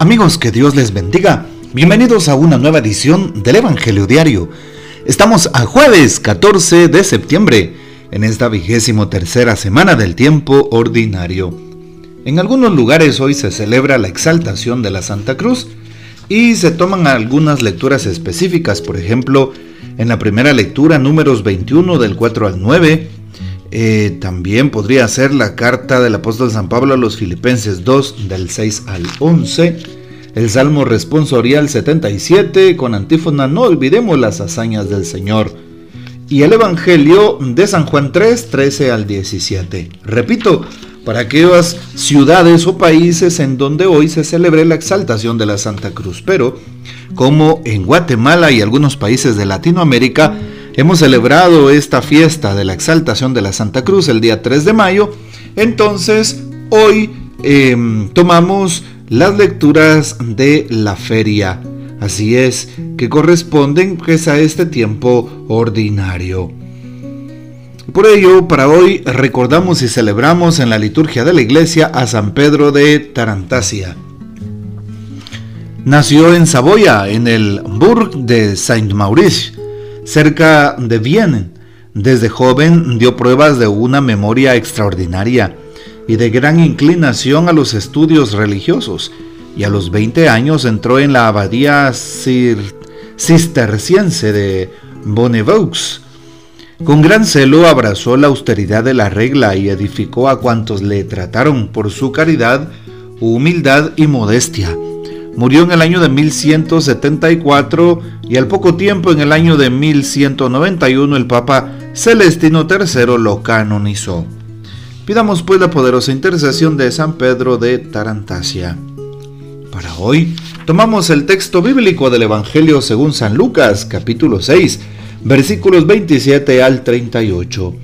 Amigos, que Dios les bendiga. Bienvenidos a una nueva edición del Evangelio Diario. Estamos a jueves 14 de septiembre, en esta vigésimo tercera semana del tiempo ordinario. En algunos lugares hoy se celebra la exaltación de la Santa Cruz y se toman algunas lecturas específicas, por ejemplo, en la primera lectura, números 21 del 4 al 9, eh, también podría ser la carta del apóstol San Pablo a los Filipenses 2 del 6 al 11. El Salmo responsorial 77 con antífona No olvidemos las hazañas del Señor. Y el Evangelio de San Juan 3, 13 al 17. Repito, para aquellas ciudades o países en donde hoy se celebre la exaltación de la Santa Cruz. Pero, como en Guatemala y algunos países de Latinoamérica, Hemos celebrado esta fiesta de la exaltación de la Santa Cruz el día 3 de mayo. Entonces, hoy em, tomamos las lecturas de la feria. Así es, que corresponden pues, a este tiempo ordinario. Por ello, para hoy recordamos y celebramos en la liturgia de la iglesia a San Pedro de Tarantasia. Nació en Saboya, en el Bourg de Saint-Maurice, cerca de Vienne. Desde joven dio pruebas de una memoria extraordinaria y de gran inclinación a los estudios religiosos, y a los 20 años entró en la abadía cisterciense de Bonnevaux. Con gran celo abrazó la austeridad de la regla y edificó a cuantos le trataron por su caridad, humildad y modestia Murió en el año de 1174 y al poco tiempo, en el año de 1191, el Papa Celestino III lo canonizó. Pidamos pues la poderosa intercesión de San Pedro de Tarantasia. Para hoy, tomamos el texto bíblico del Evangelio según San Lucas, capítulo 6, versículos 27 al 38.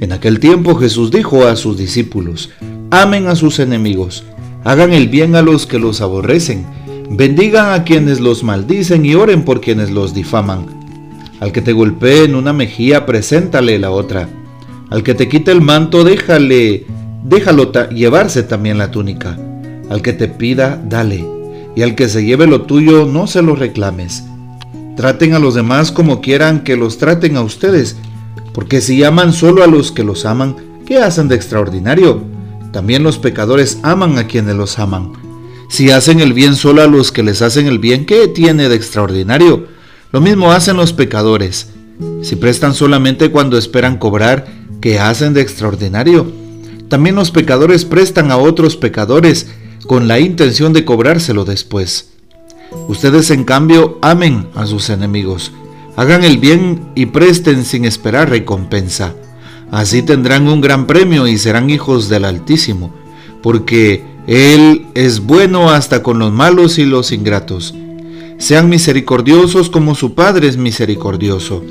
En aquel tiempo Jesús dijo a sus discípulos, amen a sus enemigos, hagan el bien a los que los aborrecen, Bendigan a quienes los maldicen y oren por quienes los difaman. Al que te golpee en una mejilla, preséntale la otra. Al que te quite el manto, déjale, déjalo llevarse también la túnica. Al que te pida, dale. Y al que se lleve lo tuyo, no se lo reclames. Traten a los demás como quieran que los traten a ustedes, porque si aman solo a los que los aman, ¿qué hacen de extraordinario? También los pecadores aman a quienes los aman. Si hacen el bien solo a los que les hacen el bien, ¿qué tiene de extraordinario? Lo mismo hacen los pecadores. Si prestan solamente cuando esperan cobrar, ¿qué hacen de extraordinario? También los pecadores prestan a otros pecadores con la intención de cobrárselo después. Ustedes en cambio amen a sus enemigos, hagan el bien y presten sin esperar recompensa. Así tendrán un gran premio y serán hijos del Altísimo, porque él es bueno hasta con los malos y los ingratos. Sean misericordiosos como su Padre es misericordioso.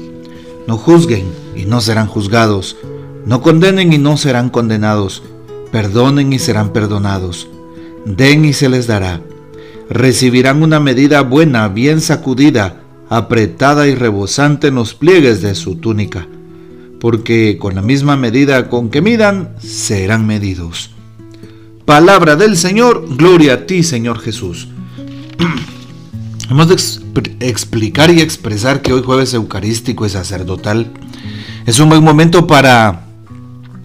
No juzguen y no serán juzgados. No condenen y no serán condenados. Perdonen y serán perdonados. Den y se les dará. Recibirán una medida buena, bien sacudida, apretada y rebosante en los pliegues de su túnica. Porque con la misma medida con que midan, serán medidos. Palabra del Señor, gloria a ti Señor Jesús. Hemos de explicar y expresar que hoy jueves eucarístico y sacerdotal es un buen momento para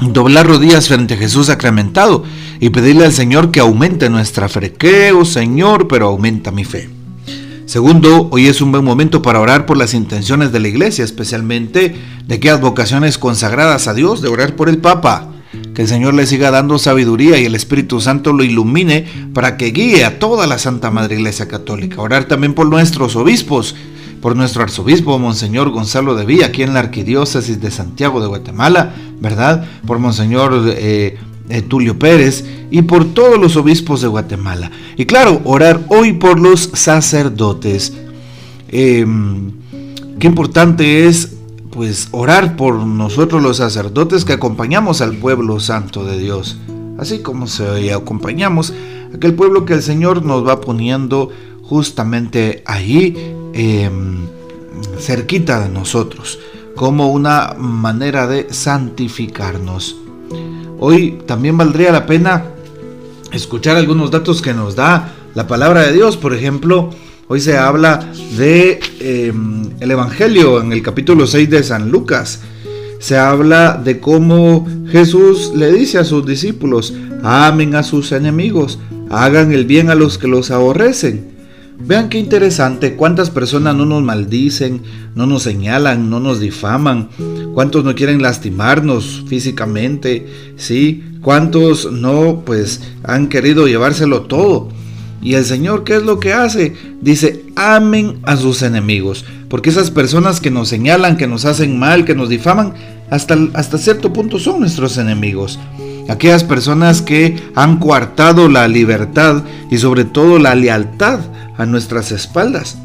doblar rodillas frente a Jesús sacramentado y pedirle al Señor que aumente nuestra fe. Creo, Señor, pero aumenta mi fe. Segundo, hoy es un buen momento para orar por las intenciones de la iglesia, especialmente de aquellas vocaciones consagradas a Dios, de orar por el Papa, el Señor le siga dando sabiduría y el Espíritu Santo lo ilumine para que guíe a toda la Santa Madre Iglesia Católica. Orar también por nuestros obispos, por nuestro arzobispo Monseñor Gonzalo de Villa, aquí en la Arquidiócesis de Santiago de Guatemala, ¿verdad? Por Monseñor eh, eh, Tulio Pérez y por todos los obispos de Guatemala. Y claro, orar hoy por los sacerdotes. Em, qué importante es pues orar por nosotros los sacerdotes que acompañamos al pueblo santo de Dios, así como se acompañamos aquel pueblo que el Señor nos va poniendo justamente ahí, em, cerquita de nosotros, como una manera de santificarnos. Hoy también valdría la pena escuchar algunos datos que nos da la palabra de Dios. Por ejemplo, hoy se habla de em, el Evangelio en el capítulo 6 de San Lucas. Se habla de cómo Jesús le dice a sus discípulos, amen a sus enemigos, hagan el bien a los que los aborrecen. Vean qué interesante, cuántas personas no nos maldicen, no nos señalan, no nos difaman, cuántos no quieren lastimarnos físicamente, ¿sí? Cuántos no, pues, han querido llevárselo todo. Y el Señor, ¿qué es lo que hace? Dice, amen a sus enemigos. Porque esas personas que nos señalan, que nos hacen mal, que nos difaman, hasta, hasta cierto punto son nuestros enemigos. Aquellas personas que han coartado la libertad y sobre todo la lealtad a nuestras espaldas.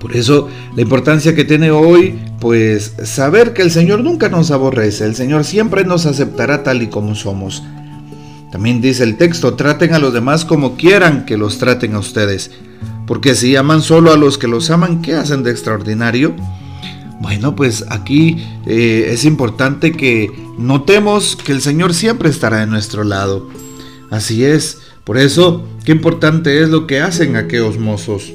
Por eso la importancia que tiene hoy, pues saber que el Señor nunca nos aborrece, el Señor siempre nos aceptará tal y como somos. También dice el texto, traten a los demás como quieran que los traten a ustedes, porque si aman solo a los que los aman, ¿qué hacen de extraordinario? Bueno, pues aquí eh, es importante que notemos que el Señor siempre estará de nuestro lado. Así es, por eso, qué importante es lo que hacen aquellos mozos.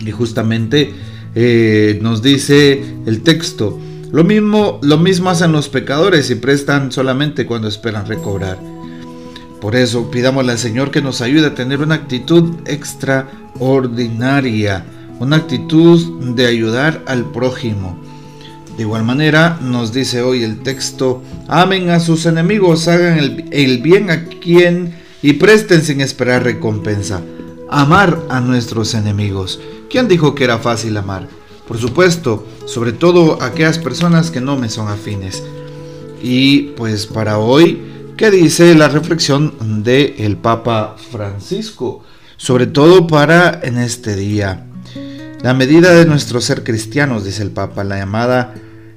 Y justamente eh, nos dice el texto, lo mismo, lo mismo hacen los pecadores y prestan solamente cuando esperan recobrar. Por eso pidámosle al Señor que nos ayude a tener una actitud extraordinaria, una actitud de ayudar al prójimo. De igual manera nos dice hoy el texto, amen a sus enemigos, hagan el, el bien a quien y presten sin esperar recompensa. Amar a nuestros enemigos. ¿Quién dijo que era fácil amar? Por supuesto, sobre todo aquellas personas que no me son afines. Y pues para hoy, ¿qué dice la reflexión del el Papa Francisco? Sobre todo para en este día. La medida de nuestro ser cristianos, dice el Papa, la llamada,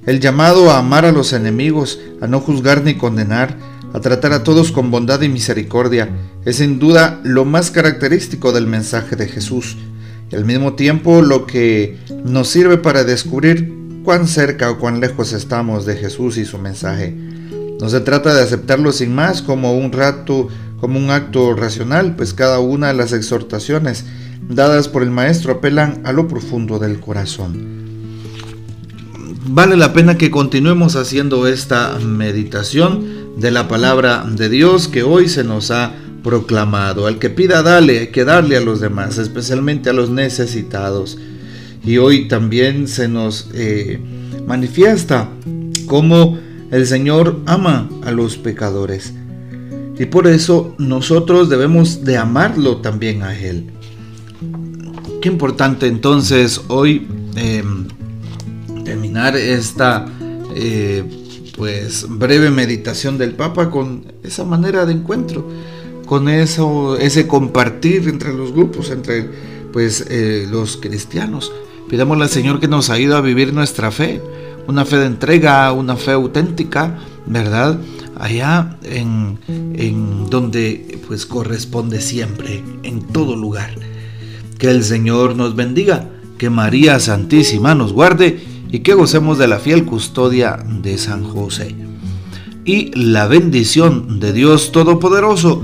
el llamado a amar a los enemigos, a no juzgar ni condenar, a tratar a todos con bondad y misericordia, es sin duda lo más característico del mensaje de Jesús al mismo tiempo lo que nos sirve para descubrir cuán cerca o cuán lejos estamos de Jesús y su mensaje. No se trata de aceptarlo sin más como un acto racional, pues cada una de las exhortaciones dadas por el Maestro apelan a lo profundo del corazón. Vale la pena que continuemos haciendo esta meditación de la palabra de Dios que hoy se nos ha proclamado. Al que pida, dale, hay que darle a los demás, especialmente a los necesitados. Y hoy también se nos eh, manifiesta cómo el Señor ama a los pecadores. Y por eso nosotros debemos de amarlo también a Él. Qué importante entonces hoy em, terminar esta eh, pues breve meditación del Papa con esa manera de encuentro, con eso, ese compartir entre los grupos, entre pues eh, los cristianos. Pidámosle al Señor que nos ayude a vivir nuestra fe, una fe de entrega, una fe auténtica, ¿verdad? Allá en, en donde pues corresponde siempre, en todo lugar. Que el Señor nos bendiga, que María Santísima nos guarde y que gocemos de la fiel custodia de San José. Y la bendición de Dios Todopoderoso,